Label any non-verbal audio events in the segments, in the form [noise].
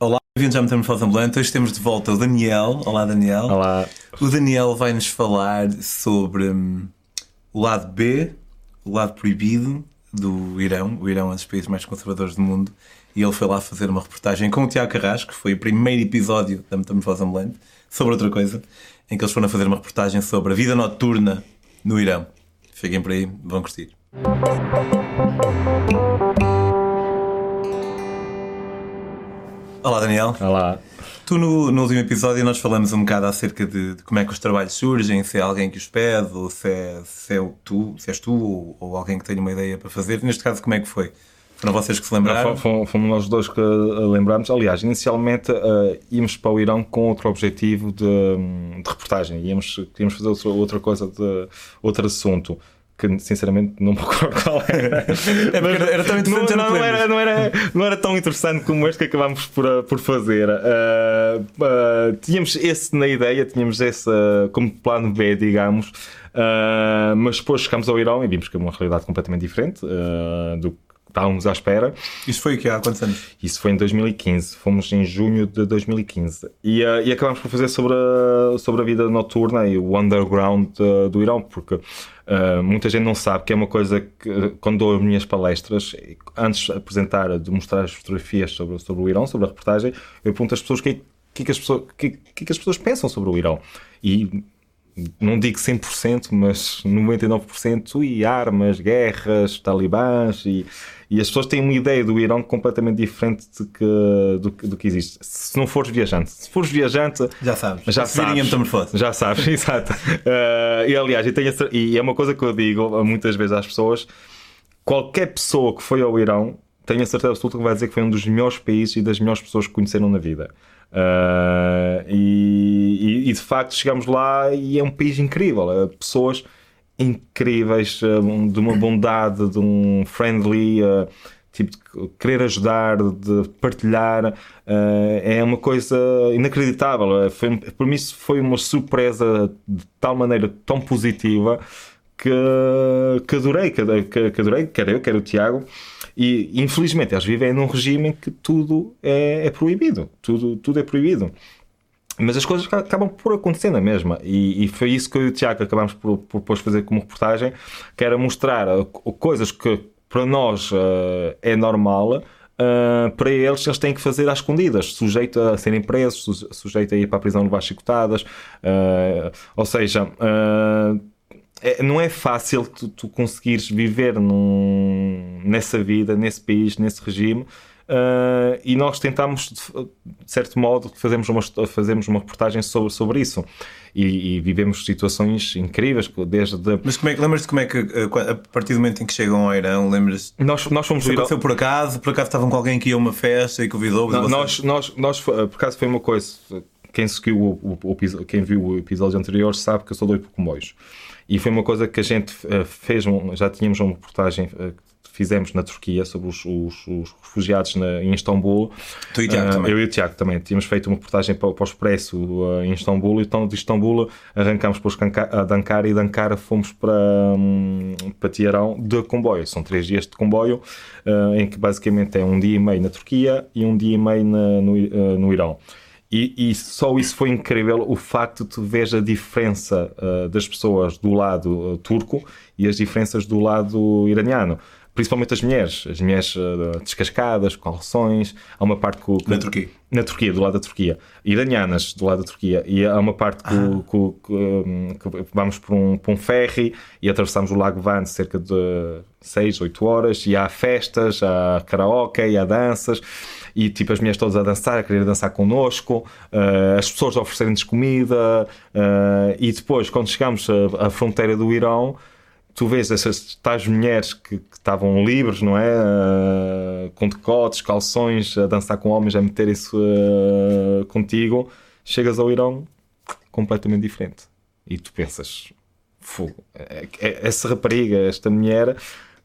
Olá, bem-vindos à Metamorfose Ambulante. Hoje temos de volta o Daniel. Olá, Daniel. Olá. O Daniel vai-nos falar sobre hum, o lado B, o lado proibido do Irão. O Irão é um dos países mais conservadores do mundo. E ele foi lá fazer uma reportagem com o Tiago Carrasco, que foi o primeiro episódio da Metamorfose Ambulante, sobre outra coisa, em que eles foram a fazer uma reportagem sobre a vida noturna no Irão. Fiquem por aí, vão curtir. Olá, Daniel. Olá. Tu, no, no último episódio, nós falamos um bocado acerca de, de como é que os trabalhos surgem, se é alguém que os pede, ou se é, se é tu, se és tu, ou, ou alguém que tem uma ideia para fazer. Neste caso, como é que foi? Foram vocês que se lembraram? Fomos, fomos nós dois que lembrámos. Aliás, inicialmente uh, íamos para o Irão com outro objetivo de, de reportagem. Íamos, queríamos fazer outra, outra coisa, de, outro assunto que sinceramente não me [laughs] recordo qual era. É era, era, tão interessante, não, não, não, era, não, não era tão interessante como este que acabámos por, eh, por fazer. Uh, uh, tínhamos esse na ideia, tínhamos esse uh, como plano B, digamos, mas depois chegámos ao Irão e vimos que é uma realidade completamente diferente do que estávamos à espera. Isso foi o que há quantos anos? Isso foi em 2015, fomos em junho de 2015 e, uh, e acabámos por fazer sobre a, sobre a vida noturna e o underground uh, do Irão, porque uh, muita gente não sabe que é uma coisa que, quando dou as minhas palestras, antes de apresentar, de mostrar as fotografias sobre, sobre o Irão, sobre a reportagem, eu pergunto às pessoas o que, que, que, as pessoas, que, que as pessoas pensam sobre o Irão. E não digo 100%, mas 99% e armas, guerras, talibãs e, e as pessoas têm uma ideia do Irão completamente diferente de que, do, do que existe. Se não fores viajante, se fores viajante, já sabes, já sabes, já sabes, [laughs] exato. Uh, e aliás, e, tenho, e é uma coisa que eu digo muitas vezes às pessoas: qualquer pessoa que foi ao Irão tenho a certeza absoluta que vai dizer que foi um dos melhores países e das melhores pessoas que conheceram na vida. Uh, e, e, de facto chegamos lá e é um país incrível. Uh, pessoas incríveis, uh, de uma bondade, de um friendly, tipo de querer ajudar, de partilhar. é uma coisa inacreditável. Foi, para mim, foi uma surpresa de tal maneira tão positiva que, que adorei, que, que, adorei, eu, quer o Tiago. E infelizmente eles vivem num regime em que tudo é, é proibido. Tudo, tudo é proibido. Mas as coisas acabam por acontecer na mesma. E, e foi isso que eu e o Tiago acabámos por, por fazer como reportagem, que era mostrar uh, coisas que para nós uh, é normal. Uh, para eles, eles têm que fazer às escondidas, sujeito a serem presos, sujeito a ir para a prisão levar chicotadas. Uh, ou seja, uh, é, não é fácil tu, tu conseguires viver num, nessa vida, nesse país, nesse regime. Uh, e nós tentámos, de certo modo, fazemos uma, fazemos uma reportagem sobre, sobre isso. E, e vivemos situações incríveis, desde. De... Mas como é, lembras-te como é que, a partir do momento em que chegam ao Irão, lembras Nós, nós fomos. Isso aconteceu por acaso? Por acaso estavam com alguém que ia a uma festa e convidou? Não, nós, nós, nós, por acaso foi uma coisa. Quem, seguiu o, o, o, quem viu o episódio anterior sabe que eu sou doido por comboios. E foi uma coisa que a gente eh, fez, já tínhamos uma reportagem que fizemos na Turquia sobre os, os, os refugiados na, em Istambul. Tu e Tiago uh, também. Eu e o Tiago também. Tínhamos feito uma reportagem para, para o Expresso uh, em Istambul. Então, de Istambul arrancámos para de Ankara e de Ankara fomos para, um, para Teherão de comboio. São três dias de comboio, uh, em que basicamente é um dia e meio na Turquia e um dia e meio na, no, no Irão. E, e, só isso foi incrível, o facto de tu veres a diferença uh, das pessoas do lado uh, turco e as diferenças do lado iraniano. Principalmente as mulheres, as mulheres uh, descascadas, com calções. Há uma parte que, Na Turquia? Na Turquia, do lado da Turquia. Iranianas, do lado da Turquia. E há uma parte que, ah. que, que vamos por um, por um ferry e atravessamos o Lago Van cerca de 6, 8 horas. E há festas, há karaoke, há danças e tipo as mulheres todas a dançar, a querer dançar connosco, uh, as pessoas a oferecerem-nos comida uh, e depois quando chegamos à, à, fronteira do Irão tu vês essas tais mulheres que, estavam livres, não é? Uh, com decotes, calções, a dançar com homens, a meter isso contigo, chegas ao Irão completamente diferente e tu pensas fogo, é, é, essa rapariga, esta mulher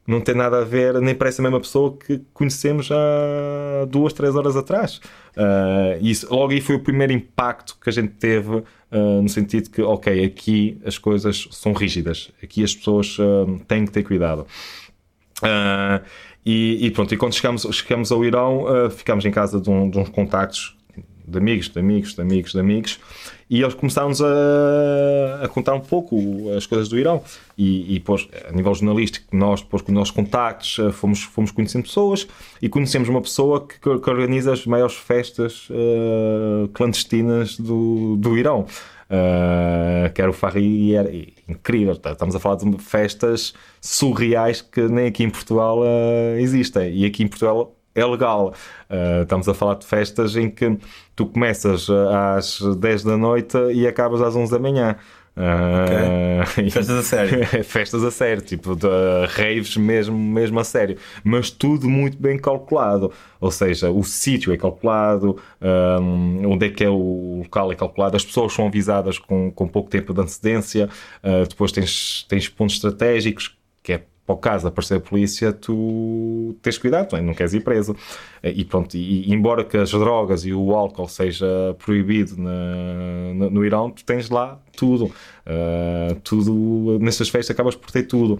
não tem nada a ver, nem parece a mesma pessoa que conhecemos há duas, três horas atrás. Uh, isso, logo aí foi o primeiro impacto que a gente teve, uh, no sentido que, ok, aqui as coisas são rígidas, aqui as pessoas uh, têm que ter cuidado. E, e pronto, e quando chegamos, chegamos ao Irão, uh, ficámos em casa de, um, de uns contactos de amigos, de amigos, de amigos, de amigos, e eles começaram-nos a, a, contar um pouco as coisas do Irão. E, e depois, a nível jornalístico, nós, depois com os nossos contactos, eh, fomos, fomos conhecendo pessoas e conhecemos uma pessoa que, que organiza as maiores festas uh, clandestinas do, do Irão. Uh, que era o Farri era incrível. Tá, estamos a falar de festas surreais que nem aqui em Portugal uh, existem. E aqui em Portugal é legal. Uh, estamos a falar de festas em que tu começas às 10 da noite e acabas às 11 da manhã. Uh, okay. [laughs] Festas a sério. [laughs] festas a sério, tipo de, raves mesmo, mesmo a sério. Mas tudo muito bem calculado. Ou seja, o sítio é calculado, um, onde é que é o local é calculado, as pessoas são avisadas com, com pouco tempo de antecedência, uh, depois tens, tens pontos estratégicos, que é para o caso de aparecer a polícia, tu tens cuidado, não queres ir preso. E pronto, e, embora que as drogas e o álcool seja proibido na, no, no Irão, tu tens lá tudo. Uh, tudo, nessas festas acabas por ter tudo.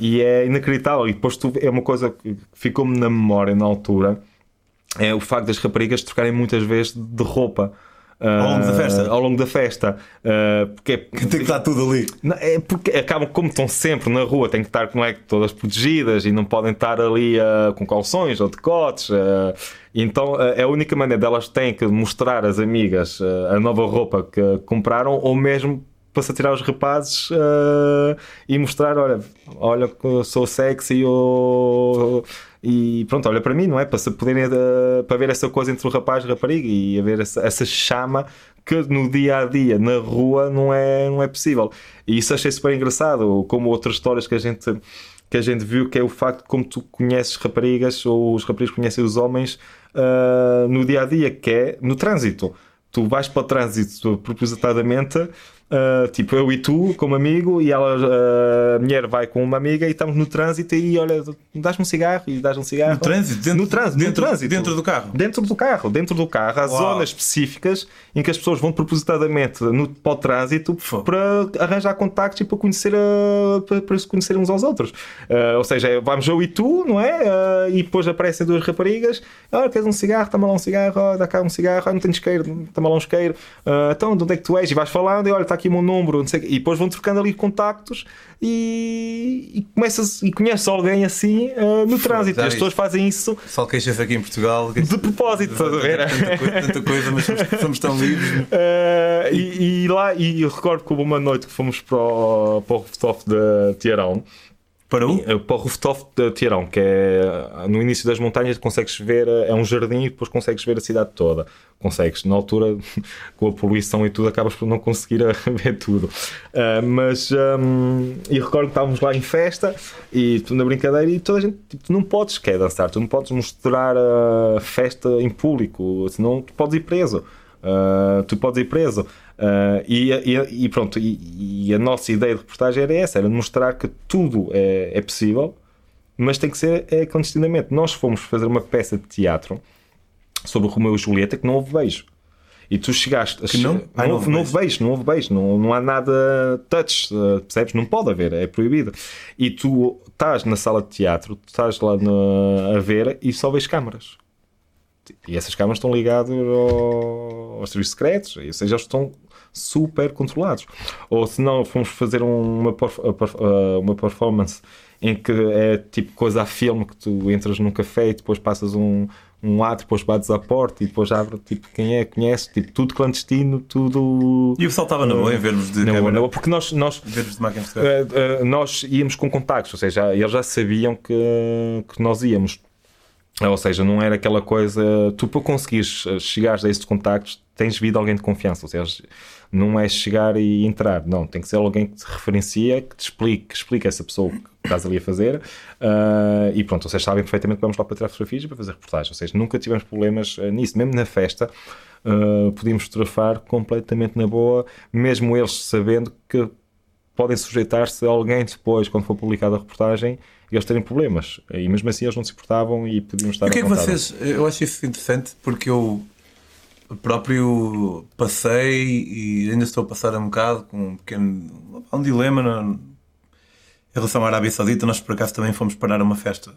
E é inacreditável. E depois tu, é uma coisa que ficou-me na memória na altura, é o facto das raparigas trocarem muitas vezes de roupa. Ao longo da festa? Uh, ao longo da festa. Uh, porque [laughs] tem que estar tudo ali. É porque acabam, como estão sempre na rua, têm que estar não é, todas protegidas e não podem estar ali uh, com calções ou decotes. então é a única maneira delas têm que mostrar às amigas a nova roupa que compraram ou mesmo para se atirar os rapazes uh, e mostrar, olha, olha que sou sexy ou e pronto, olha para mim, não é? Para, poderem, uh, para ver essa coisa entre o rapaz e a rapariga e haver essa, essa chama que no dia a dia, na rua, não é, não é possível. E isso achei super engraçado, como outras histórias que a gente que a gente viu, que é o facto de como tu conheces raparigas ou os rapazes conhecem os homens uh, no dia a dia, que é no trânsito. Tu vais para o trânsito propositadamente Uh, tipo, eu e tu, como amigo, e ela, uh, a mulher vai com uma amiga e estamos no trânsito e olha, dás-me um cigarro e dás um cigarro. No trânsito? Dentro, no trânsito, dentro, no trânsito. Dentro do carro? Dentro do carro, dentro do carro. Há Uau. zonas específicas em que as pessoas vão propositadamente no, para o trânsito Fô. para arranjar contactos e para conhecer, a, para, para, se conhecer uns aos outros. Uh, ou seja, vamos eu e tu, não é? e depois aparecem duas raparigas, olha, queres um cigarro? Toma lá um cigarro, dá cá um cigarro, não tenho isqueiro, toma lá um isqueiro. então, de onde é que tu és? E vais falando e olha, está aqui o meu número, não sei, e depois vão trocando ali contactos e, e começas e conheces alguém assim uh, no trânsito. As pessoas fazem isso. Só queixas aqui em Portugal de propósito, estás a ver? Tanta, tanta coisa, mas somos, somos tão livres. Uh, [laughs] e, e, lá, e eu recordo que houve uma noite que fomos para o, para o rooftop de Tiarão. Para o? Eh, para o rooftop de Tiarão, que é no início das montanhas, consegues ver, é um jardim e depois consegues ver a cidade toda. Consegues, na altura, [laughs] com a poluição e tudo, acabas por não conseguir [laughs] ver tudo. Uh, mas, um, e recordo que estávamos lá em festa e na brincadeira e toda a gente, tipo, tu não podes quer dançar, tu não podes mostrar a festa em público, senão tu podes ir preso. Uh, tu podes ir preso. Uh, e, e, e, pronto, e, e, a nossa ideia de reportagem era essa: era mostrar que tudo é, é possível, mas tem que ser é, clandestinamente. Nós fomos fazer uma peça de teatro sobre o Romeu e Julieta que não houve beijo. E tu chegaste. Que não? Ah, não, houve, não houve beijo, não houve beijo, não, não há nada touch, uh, percebes? Não pode haver, é proibido. E tu estás na sala de teatro, tu estás lá na, a ver e só vês câmaras. E essas câmaras estão ligadas ao, aos serviços secretos, ou seja, estão super controlados. Ou se não, fomos fazer uma, uma performance em que é tipo coisa a filme que tu entras num café e depois passas um, um ato, depois bates à porta e depois abre tipo quem é, conhece, tipo, tudo clandestino, tudo. E o pessoal estava na boa em vermos de. Na boa, na boa, porque nós, nós, de uh, uh, nós íamos com contactos, ou seja, eles já sabiam que, que nós íamos. Ou seja, não era aquela coisa. Tu, para conseguires chegar a esses contactos, tens vindo alguém de confiança. Ou seja, não é chegar e entrar. Não, tem que ser alguém que te referencia, que te explique, que explique essa pessoa que estás ali a fazer. Uh, e pronto, vocês sabem perfeitamente que vamos lá para tirar fotografias e para fazer reportagens. Ou seja, nunca tivemos problemas uh, nisso. Mesmo na festa, uh, podíamos fotografar completamente na boa, mesmo eles sabendo que podem sujeitar-se a alguém depois, quando for publicada a reportagem eles terem problemas. E mesmo assim eles não se importavam e podiam estar O que é que vocês. Eu acho isso interessante porque eu próprio passei e ainda estou a passar um bocado com um pequeno. um dilema na, em relação à Arábia Saudita. Nós por acaso também fomos parar uma festa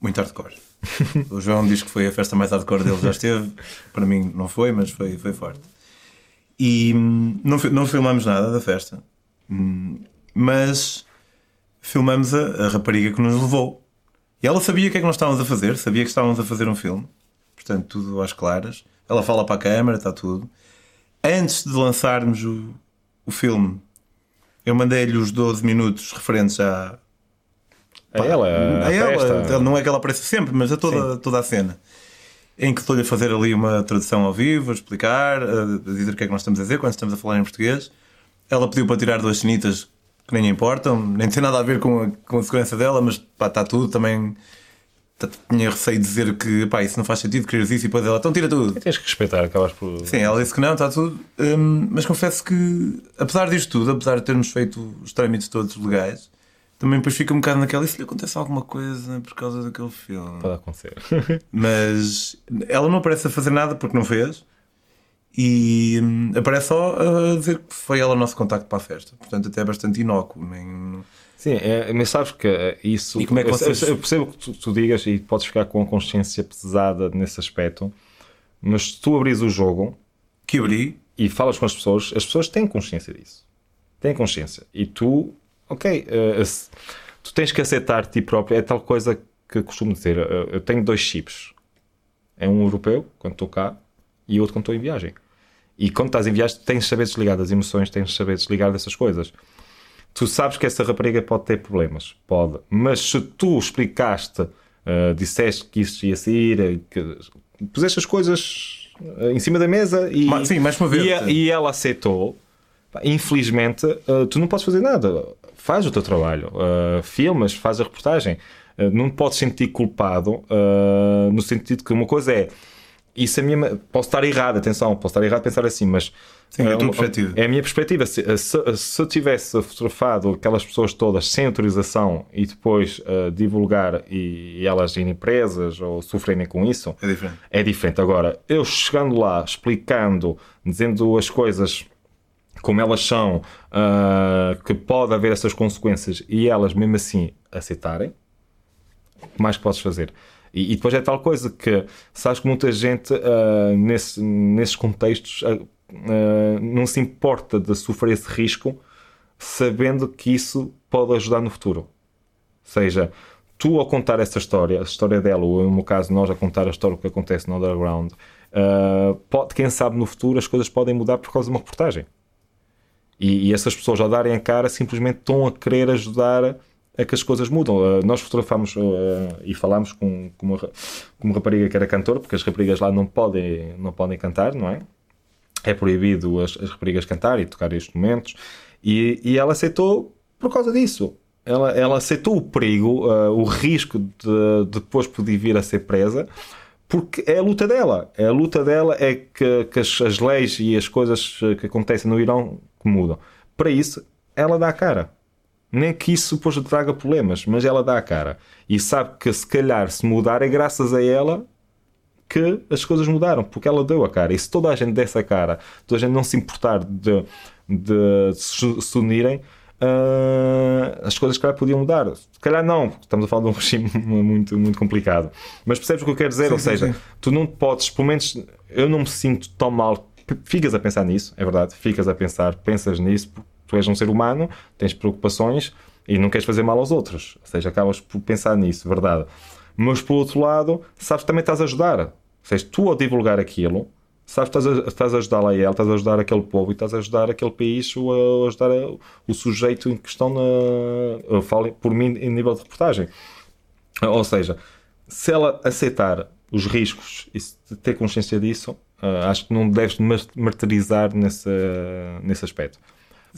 Muito hardcore. [laughs] o João diz que foi a festa mais hardcore dele já esteve. Para mim não foi, mas foi, foi forte. E hum, não, não filmamos nada da festa, hum, mas filmamos a, a rapariga que nos levou. E ela sabia o que é que nós estávamos a fazer, sabia que estávamos a fazer um filme, portanto, tudo às claras. Ela fala para a câmara, está tudo. Antes de lançarmos o, o filme, eu mandei-lhe os 12 minutos referentes à. A ela, a, a ela. Não é que ela apareça sempre, mas a toda, toda a cena. Em que estou-lhe a fazer ali uma tradução ao vivo, a explicar, a dizer o que é que nós estamos a dizer quando estamos a falar em português. Ela pediu para tirar duas cenitas que nem importam, nem tem nada a ver com a, com a segurança dela, mas pá, está tudo também. Tinha receio de dizer que pá, isso não faz sentido, queres isso e depois ela, então tira tudo. E tens que respeitar, acabas por. Sim, ela disse que não, está tudo. Hum, mas confesso que, apesar disto tudo, apesar de termos feito os trâmites todos legais, também depois fica um bocado naquela. E se lhe acontece alguma coisa por causa daquele filme? Pode acontecer. [laughs] mas ela não aparece a fazer nada porque não fez. E hum, aparece só a dizer que foi ela o nosso contacto para a festa. Portanto, até é bastante inócuo. Nem... Sim, é, mas sabes que é isso. E como é que vocês... eu, eu percebo que tu, tu, digas e podes ficar com a consciência pesada nesse aspecto, mas se tu abris o jogo que abri e falas com as pessoas, as pessoas têm consciência disso. Têm consciência. E tu, ok, uh, tu tens que aceitar ti próprio. É tal coisa que costumo dizer. Uh, eu tenho dois chips. É um europeu, quando estou cá, e outro quando estou em viagem. E quando estás em viagem, tens de saber desligar das emoções, tens de saber desligar dessas coisas. Tu sabes que essa rapariga pode ter problemas, pode, mas se tu explicaste, uh, disseste que isso ia sair, que puseste as coisas uh, em cima da mesa e, Sim, mais uma vez. E, e ela aceitou, infelizmente, uh, tu não podes fazer nada. Faz o teu trabalho, filmas, faz a reportagem. não podes sentir culpado no sentido que uma coisa é isso é a minha. Posso estar errado, atenção, posso estar errado a pensar assim, mas. Sim, é, a tua perspectiva. é a minha perspectiva. Se, se, se, eu tivesse fotografado aquelas pessoas todas sem autorização e depois uh, divulgar e, e, elas irem presas ou sofrerem com isso, é diferente. É diferente. Agora, eu chegando lá, explicando, dizendo as coisas como elas são, uh, que pode haver essas consequências e elas mesmo assim aceitarem, que mais podes fazer? E, e, depois é tal coisa que sabes que muita gente uh, nesse, nesses contextos uh, não se importa de sofrer esse risco sabendo que isso pode ajudar no futuro. Ou seja, tu ao contar essa história, a história dela, ou no meu caso nós a contar a história que acontece no underground, pode, quem sabe no futuro as coisas podem mudar por causa de uma reportagem. E, e essas pessoas ao darem a cara simplesmente estão a querer ajudar é que as coisas mudam. Uh, nós fotografámos uh, e falámos com, com, uma, com uma rapariga que era cantor, porque as raparigas lá não podem, não podem cantar, não é? É proibido as, as raparigas cantar e tocar instrumentos. E, e ela aceitou por causa disso. Ela, ela aceitou o perigo, uh, o risco de, de depois poder vir a ser presa, porque é a luta dela. É a luta dela é que, que as, as leis e as coisas que acontecem no Irão mudam. Para isso, ela dá a cara nem que isso depois traga problemas, mas ela dá a cara e sabe que se calhar se mudar é graças a ela que as coisas mudaram, porque ela deu a cara. E se toda a gente desse a cara, toda a gente não se importar de, de se unirem, uh, as coisas, calhar, podiam mudar. Se calhar, não, estamos a falar de um regime [laughs] muito, muito complicado. Mas percebes o que eu quero dizer? Sim, Ou seja, sim. tu não podes, pelo menos, eu não me sinto tão mal. Ficas a pensar nisso, é verdade, ficas a pensar, pensas nisso, tu és um ser humano, tens preocupações e não queres fazer mal aos outros. Ou seja, acabas por pensar nisso, verdade. Mas por outro lado, sabes que também estás a ajudar. Ou seja, tu ao divulgar aquilo, sabes que estás a, estás a ajudar lá ele, estás a ajudar aquele povo e estás a ajudar aquele país ou a ajudar o sujeito em questão na. Falo por mim em nível de reportagem. Ou seja, se ela aceitar os riscos e ter consciência disso, uh, acho que não deves martirizar nesse, nesse aspecto.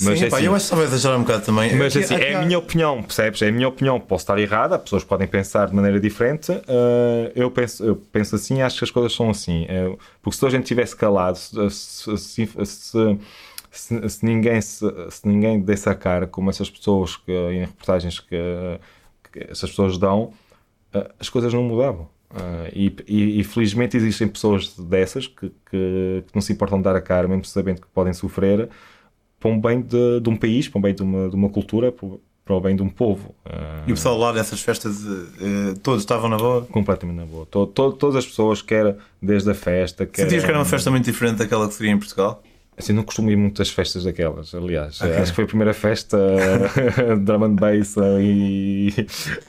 Mas Sim, é pá, assim, eu acho que a exagerar um bocado também. Mas assim, é a minha opinião, percebes? É a minha opinião. Posso estar errada, pessoas podem pensar de maneira diferente. Uh, eu, penso, eu penso assim, acho que as coisas são assim. Uh, porque se a gente tivesse calado, se, se, se, se ninguém, se, ninguém desse a cara, como essas pessoas que, em reportagens que, que essas pessoas dão, uh, as coisas não mudavam. Uh, e, e, e, felizmente existem pessoas dessas que, que, que, não se importam de dar a cara, mesmo sabendo que podem sofrer, para um bem de, de um país, para um bem de uma, de uma cultura, para o bem de um povo. E o pessoal lá dessas festas, uh, todos estavam na boa? Completamente na boa. Todo, todo, todas as pessoas, quer desde a festa. Quer, Sentias que era uma festa muito diferente daquela que seria em Portugal? Assim, não costumo ir muitas festas daquelas, aliás. Okay. Acho que foi a primeira festa de [laughs] drum and bass e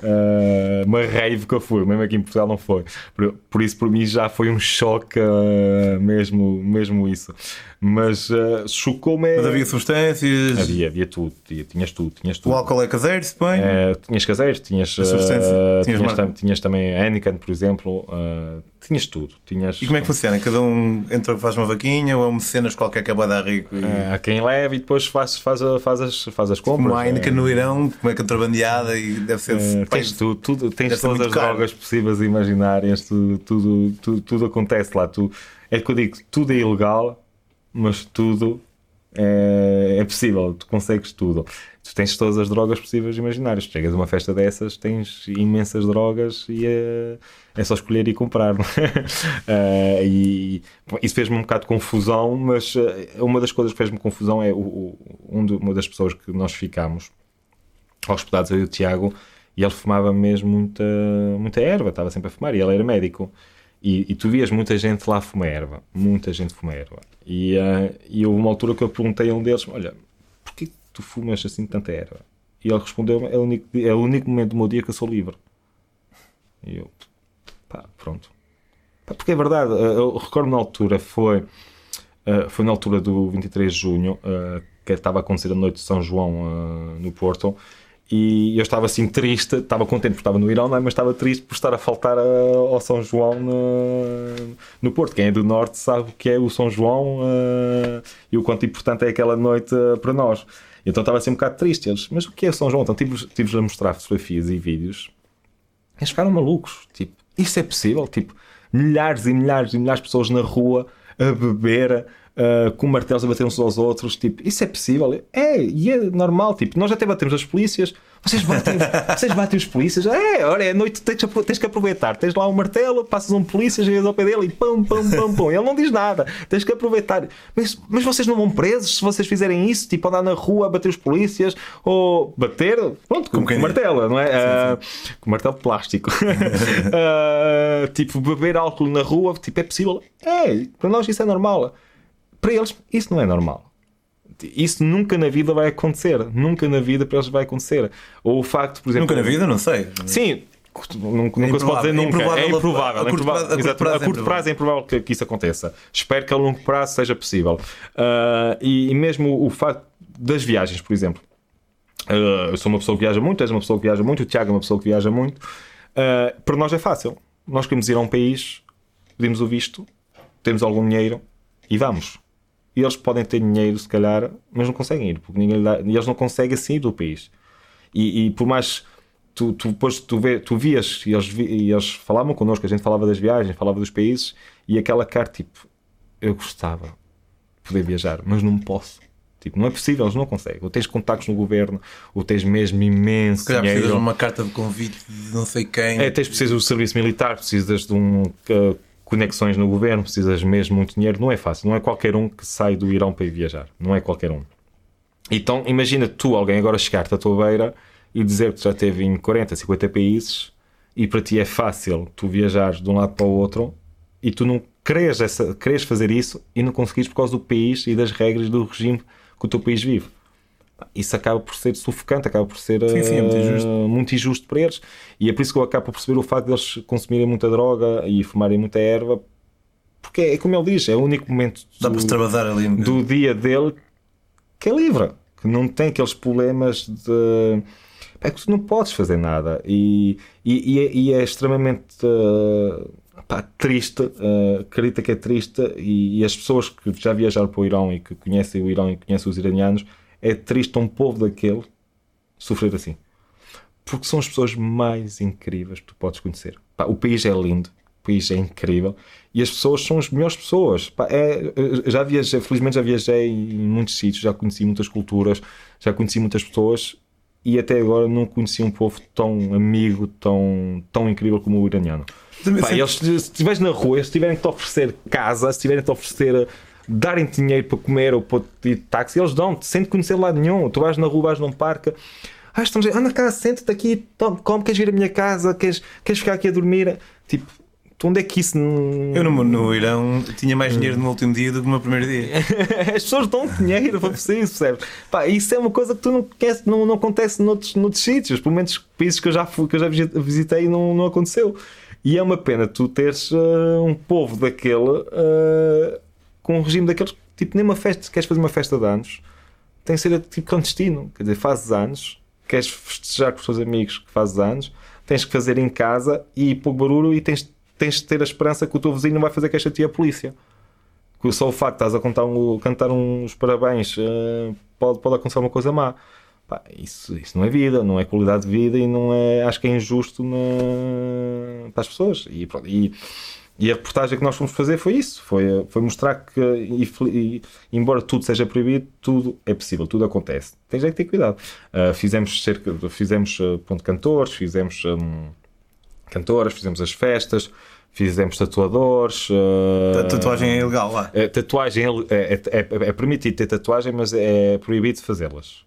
uh, uma rave que eu fui, mesmo aqui em Portugal não foi. Por, por isso, por mim, já foi um choque uh, mesmo, mesmo isso. Mas uh, chocou-me. Mas havia substâncias? Havia, havia tudo, tinhas tudo, tinhas tudo. O álcool é caseiro, se põe? Uh, tinhas caseiros, tinhas, tinhas, tinhas, tinhas, também Heineken, por exemplo, tinhas tudo. Tinhas... E como é que funciona? Cada um entra, faz uma vaquinha ou é um mecenas qualquer que acaba de dar rico? E... há quem leva e depois faz, faz, faz, as, faz as compras. Como a Heineken no Irão, como é contrabandeada e deve ser. tens tudo, tudo tens todas as caro. drogas possíveis e imaginárias, tudo, tudo, tudo, tudo acontece lá. Tu, é que eu digo, tudo é ilegal mas tudo é, é, possível, tu consegues tudo. Tu tens todas as drogas possíveis e imaginárias. Chegas a uma festa dessas, tens imensas drogas e é, é só escolher e comprar. uh, [laughs] e isso fez-me um bocado de confusão, mas uh, uma das coisas que fez-me confusão é o, o, um de, uma das pessoas que nós ficámos hospedados, eu e o Tiago, e ele fumava mesmo muita, muita erva, estava sempre a fumar, e ele era médico. E, e, tu vias muita gente lá fumar erva, muita gente fumar erva. E, uh, e houve uma altura que eu perguntei a um deles: Olha, porquê tu fumas assim tanta erva? E ele respondeu: É o único, é o único momento do meu dia que eu sou livre. E eu, pá, pronto. Pá, porque é verdade, eh, eu recordo na altura, foi, uh, foi na altura do 23 de junho, uh, que estava a acontecer a noite de São João no Porto e eu estava assim triste, estava contente porque estava no Irão, é? mas estava triste por estar a faltar a, ao São João no, no, Porto. Quem é do Norte sabe o que é o São João uh, e o quanto importante é aquela noite para nós. Então estava assim um bocado triste. Eles, mas o que é São João? Então tive-lhes tive a mostrar fotografias e vídeos. Eles ficaram malucos. Tipo, isso é possível? Tipo, milhares e milhares e milhares de pessoas na rua a beber uh, com martelos a bater uns aos outros. Tipo, isso é possível? É, e é normal. Tipo, nós até batemos as polícias. Vocês batem, [laughs] vocês batem os polícias? É, olha, é noite, tens, tens que aproveitar. Tens lá um martelo, passas um polícia, chegas ao pé dele e pum, pum, pum, pum. Ele não diz nada. Tens que aproveitar. Mas, mas vocês não vão presos se vocês fizerem isso? Tipo, andar na rua a bater os polícias ou bater, pronto, com, com martelo, não é? Uh, com martelo plástico. uh, [laughs] tipo, beber álcool na rua, tipo, é possível? É, para nós isso é normal para eles isso não é normal. Isso nunca na vida vai acontecer. Nunca na vida para eles vai acontecer. Ou o facto, por exemplo. Nunca na vida, não sei. Sim, nunca, nunca se pode dizer nunca. É improvável. A, curto, prazo, é improvável que, que, isso aconteça. Espero que a longo prazo seja possível. Uh, e, e, mesmo o facto das viagens, por exemplo. Uh, eu sou uma pessoa que viaja muito, és uma pessoa que viaja muito, o Tiago é uma pessoa que viaja muito. Uh, para nós é fácil. Nós queremos ir a um país, pedimos o visto, temos algum dinheiro e vamos. E eles podem ter dinheiro, se calhar, mas não conseguem ir, porque ninguém dá, e eles não conseguem sair do país. E, e por mais tu, tu, depois tu, vê, tu vias e eles, e eles falavam connosco, a gente falava das viagens, falava dos países, e aquela cara, tipo, eu gostava de poder viajar, mas não posso. Tipo, não é possível, eles não conseguem. Ou tens contactos no governo, ou tens mesmo imenso. Se calhar dinheiro. precisas de uma carta de convite de não sei quem. É, tens precisas do serviço militar, precisas de um uh, conexões no governo, precisas mesmo muito dinheiro. Não é fácil, não é qualquer um que sai do Irão para ir viajar. Não é qualquer um. Então, imagina tu, alguém agora chegar-te à tua beira e dizer que já esteve em 40, 50 países e para ti é fácil tu viajares de um lado para o outro e tu não queres, essa, queres fazer isso e não conseguires por causa do país e das regras do regime que o teu país vive isso acaba por ser sufocante, acaba por ser sim, sim, é muito, uh, injusto. muito, injusto. para eles. E é por isso que eu acabo por perceber o facto de eles consumirem muita droga e fumarem muita erva, porque é, como ele diz, é o único momento do, do dia dele que é livre, que não tem aqueles problemas de. É que tu não podes fazer nada e, e, e, é, e é, extremamente uh, pá, triste, uh, acredita que é triste e, e, as pessoas que já viajaram para o Irão e que conhecem o Irão e conhecem os iranianos é triste um povo daquele sofrer assim. Porque são as pessoas mais incríveis que tu podes conhecer. Pá, o país é lindo, o país é incrível e as pessoas são as melhores pessoas. Pá, é, já viajei, felizmente já viajei em muitos sítios, já conheci muitas culturas, já conheci muitas pessoas e até agora não conheci um povo tão amigo, tão, tão incrível como o iraniano. Pá, eles, se estiveres na rua, se tiverem que te oferecer casa, se tiverem que te oferecer darem dinheiro para comer ou para ir de táxi, eles dão-te, sem te conhecer lado nenhum. Tu vais na rua, vais num parque. Ah, estamos anda cá, senta-te aqui, come, queres vir à minha casa, queres, queres ficar aqui a dormir? Tipo, onde é que isso não. Eu no, no Irão tinha mais dinheiro no último dia do que no meu primeiro dia. [laughs] As pessoas dão dinheiro para isso, percebes? Pá, isso é uma coisa que tu não conheces, não, não acontece noutros, noutros sítios, pelo menos países que eu já, fui, que eu já visitei não, não aconteceu. E é uma pena tu teres uh, um povo daquele uh, com um regime daqueles, tipo, nem uma festa, queres fazer uma festa de anos, tem que ser tipo clandestino, quer dizer, fazes anos, queres festejar com os teus amigos que fazes anos, tens que fazer em casa e pouco barulho e tens, tens de ter a esperança que o teu vizinho não vai fazer queixa a ti a polícia. Que só o facto de estás a contar um, cantar uns parabéns uh, pode, pode acontecer uma coisa má. Pá, isso, isso não é vida, não é qualidade de vida e não é, acho que é injusto na, para as pessoas. E, e, e, a reportagem que nós fomos fazer foi isso: foi, foi mostrar que, e, e, embora tudo seja proibido, tudo é possível, tudo acontece. Tens é que ter cuidado. Uh, fizemos cerca, fizemos uh, ponto cantores, fizemos um, cantoras, fizemos as festas, fizemos tatuadores. Uh, tatuagem é ilegal lá. tatuagem é, é, é, é, permitido ter tatuagem, mas é proibido fazê-las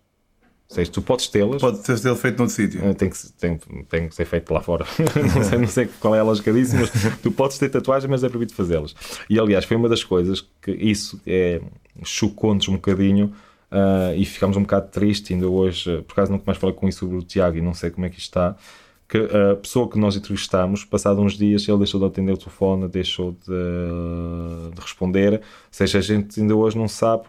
seja, tu podes tê-las. Pode ter sido feito noutro sítio. Eh, tem que, tem, tem que ser feito lá fora. [laughs] não, sei, não sei qual é a lógica disso, mas tu podes ter tatuagens, mas é proibido fazê-las. E aliás, foi uma das coisas que isso é, chocou-nos um bocadinho. Uh, e ficámos um bocado tristes ainda hoje, por acaso nunca mais falei com isso sobre o Tiago e não sei como é que isto está, que a pessoa que nós entrevistámos, passado uns dias, ele deixou de atender o telefone, deixou de, de responder, ou seja, a gente ainda hoje não sabe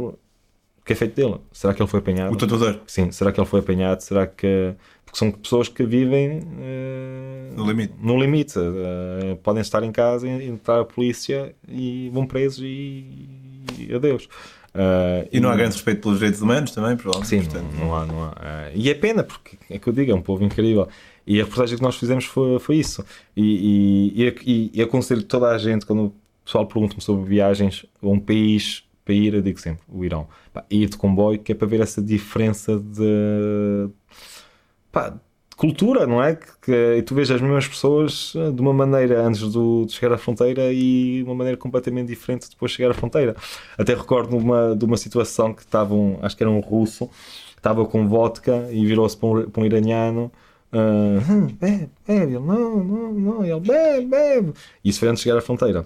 o que é feito dele? Será que ele foi apanhado? O tatuador? Sim, será que ele foi apanhado? Será que. Porque são pessoas que vivem uh... no limite. No limite. Uh, podem estar em casa e entrar a polícia e vão presos e, e adeus. Uh, e não há grande respeito pelos direitos humanos também, provavelmente. Sim, portanto... não, não, há. Não há. e é pena, porque é que eu digo, é um povo incrível. E a reportagem que nós fizemos foi, foi isso. E, e, e, e aconselho toda a gente, quando o pessoal pergunta-me sobre viagens a um país para ir, eu digo sempre, o Irão. Pá, ir de comboio, que é para ver essa diferença de, pá, cultura, não é? Que, que, e tu vês as mesmas pessoas eh, de uma maneira antes do, de chegar à fronteira e uma maneira completamente diferente depois de chegar à fronteira. Até recordo uma, de uma situação que estavam, acho que era um russo, estava com vodka e virou-se para, um, para um iraniano. Uh, [laughs] bebe, bebe, ele não, não, não, ele bebe, bebe. Isso foi antes de chegar à fronteira.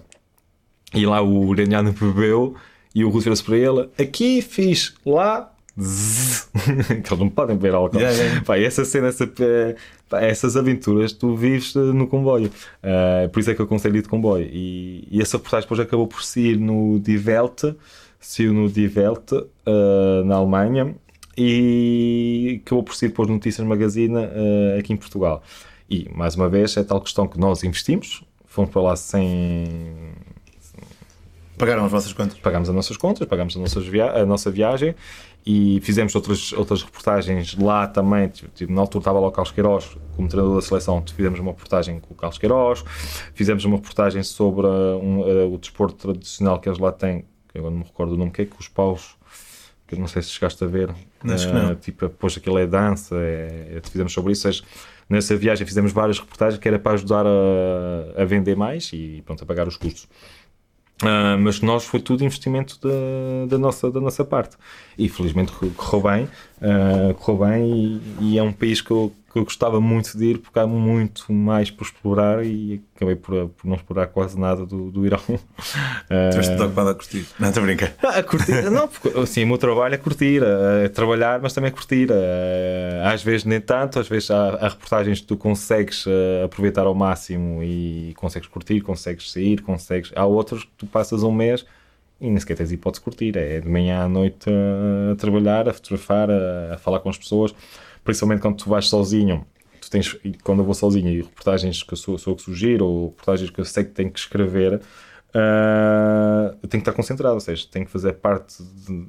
E lá o iraniano [laughs] bebeu e o Russo vira-se para ele: aqui fiz, lá. [laughs] que eles não podem beber álcool. Yeah, yeah. Pá, essa cena, essa, pá, essas aventuras tu vives eh, no comboio. Uh, por isso é que eu aconselho ir de comboio. E, e essa reportagem depois acabou por sair no Die Welt, saiu no Die Welt, uh, na Alemanha, e acabou por sair depois no Notícias Magazine uh, aqui em Portugal. E, mais uma vez, é tal questão que nós investimos, fomos para lá sem Pagaram as vossas contas? Pagámos as nossas contas, pagámos a a nossa viagem e fizemos outras, outras reportagens lá também. Tipo, na altura estava lá o Carlos Queiroz, como treinador da seleção, fizemos uma reportagem com o Carlos Queiroz, fizemos uma reportagem sobre um, uh, o desporto tradicional que eles lá têm, que agora não me recordo o nome, que é que os paus, que eu não sei se chegaste a ver. Acho uh, que não. Tipo, depois aquilo é dança, é, é, fizemos sobre isso. Seja, nessa viagem fizemos várias reportagens que era para ajudar a, a vender mais e pronto, a pagar os custos. Uh, mas nós foi tudo investimento da, da, nossa, da nossa parte. E felizmente correu bem, uh, correu bem e, e, é um país que eu, que eu gostava muito de ir porque há muito mais por explorar e acabei por, por não explorar quase nada do, do Irão. [laughs] Tiveste uh, ocupado a curtir, não estou a brincar. A curtir, não, porque assim, o meu trabalho é curtir, é trabalhar, mas também é curtir. às vezes nem tanto, às vezes há, há reportagens que tu consegues aproveitar ao máximo e consegues curtir, consegues sair, consegues. Há outros que tu passas um mês e nem sequer tens hipótese de curtir. É de manhã à noite a, a trabalhar, a fotografar, a, a, falar com as pessoas, principalmente quando tu vais sozinho. Tu tens, quando eu vou sozinho e reportagens que eu sou, sou que sugiro ou reportagens que eu sei que tenho que escrever, uh, eu tenho que estar concentrado, ou seja, tenho que fazer parte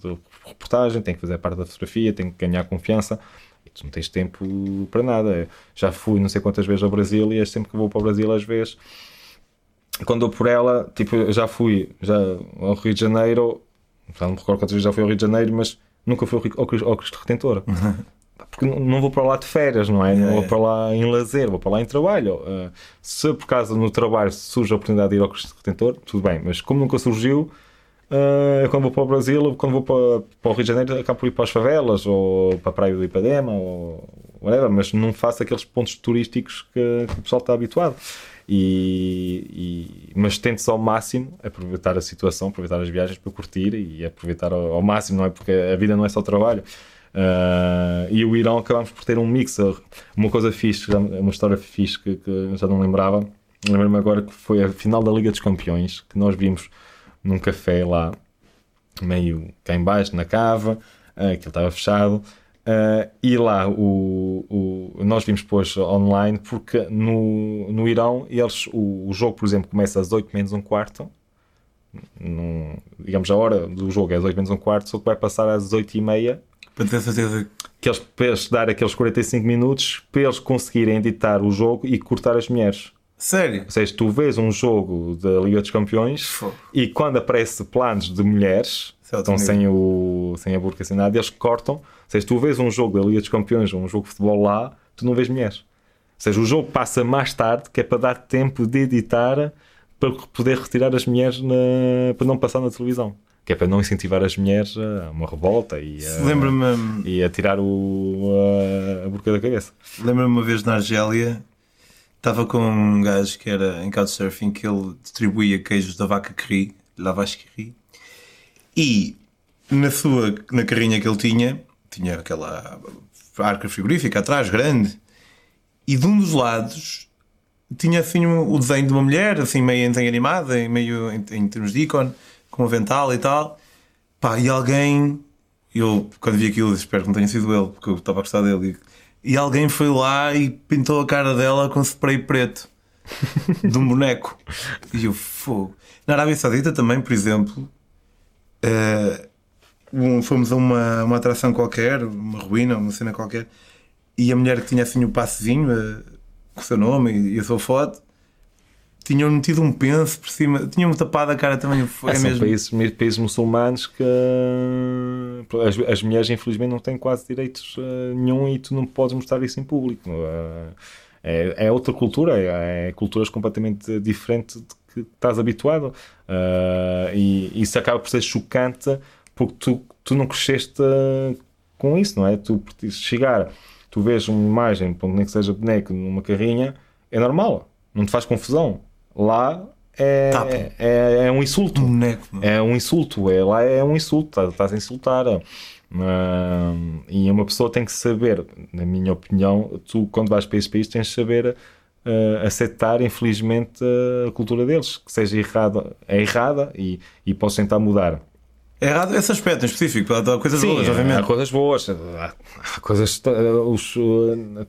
da reportagem, tenho que fazer parte da fotografia, tenho que ganhar confiança e tu não tens tempo para nada. Já fui não sei quantas vezes ao Brasil e é sempre que vou para o Brasil, às vezes quando eu por ela, tipo, eu já fui já ao Rio de Janeiro, já não me recordo quantas vezes já fui ao Rio de Janeiro, mas nunca fui ao, Cristo Redentor. [laughs] Porque não vou para lá de férias, não é? Não vou para lá em lazer, vou para lá em trabalho. Uh, se por causa no trabalho surge a oportunidade de ir ao Cristo Redentor, tudo bem, mas como nunca surgiu, uh, quando vou para o Brasil, quando vou para, para o Rio de Janeiro, acabo por ir para as favelas, ou para a Praia do Ipadema, ou whatever, mas não faço aqueles pontos turísticos que, que o pessoal está habituado. E, e, mas tento-se ao máximo aproveitar a situação, aproveitar as viagens para curtir e aproveitar ao, ao máximo, não é? Porque a vida não é só trabalho. Uh, e o Irão acabámos por ter um mix. Uma coisa fixe, uma história fixe que, que já não lembrava. Lembro-me agora que foi a final da Liga dos Campeões que nós vimos num café lá, meio cá embaixo, na cava, uh, que ele estava fechado. Uh, e lá o, o, nós vimos depois online porque no, no Irão eles, o, o jogo, por exemplo, começa às 8 menos um quarto. Num, digamos, a hora do jogo é às 8 menos um quarto, só que vai passar às 8 e meia. Para ter certeza que eles, para eles dar aqueles 45 minutos para eles conseguirem editar o jogo e cortar as mulheres. Sério? Ou seja, tu vês um jogo da Liga dos Campeões e quando aparece planos de mulheres, é estão sem, o, sem a burca, sem nada, eles cortam seja, tu vês um jogo da Liga dos Campeões ou um jogo de futebol lá, tu não vês mulheres. Ou seja, o jogo passa mais tarde, que é para dar tempo de editar para poder retirar as mulheres na... para não passar na televisão. Que é para não incentivar as mulheres a uma revolta e a, e a tirar o, a, a burca da cabeça. Lembro-me uma vez na Argélia, estava com um gajo que era em Couchsurfing que ele distribuía queijos da vaca Cri, Lavache Cri, e na sua na carrinha que ele tinha tinha aquela arca frigorífica atrás, grande, e de um dos lados tinha assim o desenho de uma mulher, assim meio em desenho animado, meio em, em termos de ícone, com um avental e tal. Pá, e alguém, eu quando vi aquilo, espero que não tenha sido ele, porque eu estava a gostar dele. E, e alguém foi lá e pintou a cara dela com spray preto [laughs] de um boneco. E eu, fogo. Na Arábia Saudita também, por exemplo, uh, um, fomos a uma, uma atração qualquer, uma ruína, uma cena qualquer, e a mulher que tinha assim o passezinho uh, com o seu nome e, e a sua foto tinham metido um penso por cima, tinham tapado a cara também. Foi é, mesmo. Países, países muçulmanos que as, as, mulheres, infelizmente, não têm quase direitos uh, nenhum e tu não podes mostrar isso em público. Uh, é, é, outra cultura, é, é, culturas completamente diferentes de que estás habituado uh, e isso acaba por ser chocante porque tu, tu não cresceste com isso, não é? Tu chegar, tu vês uma imagem, nem que seja boneco numa carrinha, é normal, não te faz confusão. Lá é, é, é, é, um insulto. Um boneco, é um insulto, é, lá é um insulto, estás, estás a insultar. Uh, e uma pessoa tem que saber, na minha opinião, tu quando vais para esse país tens de saber uh, aceitar, infelizmente, a cultura deles, que seja errada, é errada e, e posso tentar mudar. É errado esse aspecto em específico. Há coisas Sim, boas, obviamente. Há coisas boas. Há coisas. Os,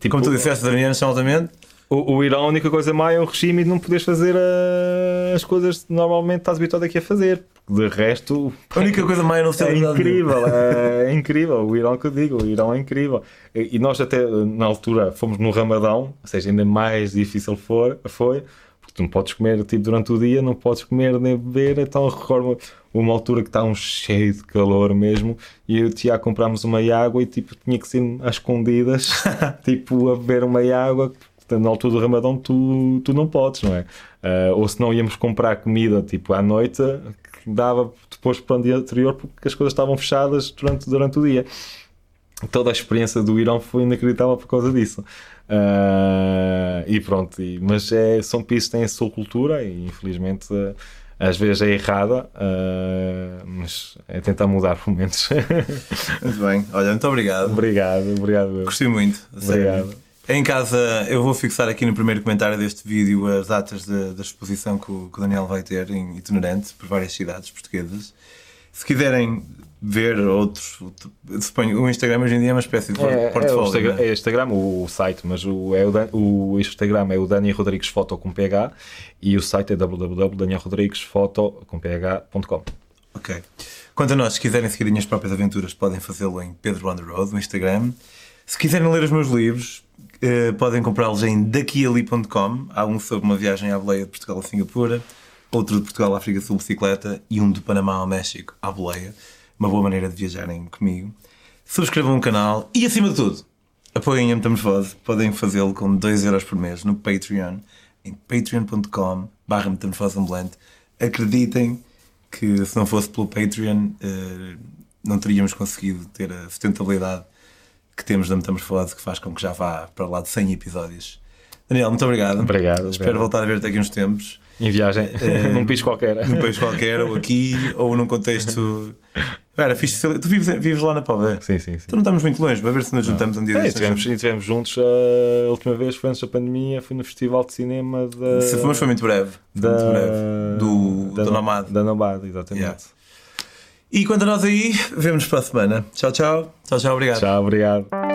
tipo, Como tu disseste, Daniel, altamente. O, o Irão, a única coisa má é o regime de não poderes fazer uh, as coisas que normalmente estás habituado aqui a fazer. De resto, a única coisa má é não ser é incrível. É, [laughs] é, incrível. O Irão que eu digo, o Irão é incrível. E, e nós, até na altura, fomos no Ramadão, ou seja, ainda mais difícil for, foi tu não podes comer tipo, durante o dia, não podes comer nem beber. Então recordo uma altura que está um cheio de calor mesmo e eu e o Tiago comprámos uma água e tipo, tinha que ser às escondidas, [laughs] tipo, a beber uma água. Na altura do Ramadão, tu, tu não podes, não é? Uh, ou se não íamos comprar comida tipo à noite, que dava depois para o dia anterior porque as coisas estavam fechadas durante, durante o dia. Toda a experiência do Irão foi inacreditável por causa disso. Uh, e pronto, e, mas é, São Pisos tem a sua cultura e infelizmente uh, às vezes é errada, uh, mas é tentar mudar por menos. muito bem, olha, muito obrigado. Obrigado, obrigado. Gostei muito. Obrigado. Em casa, eu vou fixar aqui no primeiro comentário deste vídeo as datas da, da exposição que o, que o Daniel vai ter em itinerante por várias cidades portuguesas. Se quiserem ver outros. Suponho, o Instagram hoje em dia é uma espécie de é, portfólio. É o Instagram, é? é Instagram o, o, site, mas o, é o, o Instagram é o Dani Rodrigues Foto com PH e o site é www.danielrodriguesfoto.com. Ok. Quanto a nós, se quiserem seguir as minhas próprias aventuras, podem fazê-lo em Pedro on the Road, no Instagram. Se quiserem ler os meus livros, eh, podem comprá-los em daquiali.com. Há um sobre uma viagem à boleia de Portugal a Singapura, outro de Portugal à África Sul bicicleta e um de Panamá ao México à boleia uma boa maneira de viajarem comigo. Subscrevam o canal e, acima de tudo, apoiem a Metamorfose. Podem fazê-lo com 2€ por mês no Patreon, em patreon.com Acreditem que se não fosse pelo Patreon uh, não teríamos conseguido ter a sustentabilidade que temos da Metamos Falado que faz com que já vá para lá de 100 episódios. Daniel, muito obrigado. Obrigado. Espero obrigado. voltar a ver-te aqui uns tempos. Em viagem, [laughs] num país qualquer. Num país qualquer, ou aqui, ou num contexto. Era fixe. Tu vives, vives lá na Palvé. Sim, sim, sim. Então não estamos muito longe, para ver se nos juntamos um dia É, e destes. tivemos, e tivemos juntos uh, a última vez foi antes da pandemia, foi no Festival de Cinema da. Se fomos, foi muito breve. Da, muito breve. Do, da, do Nomad. Da Nomad, exatamente. Yeah. E quanto a nós aí, vemos para a semana. Tchau, tchau. Tchau, tchau. Obrigado. Tchau, obrigado.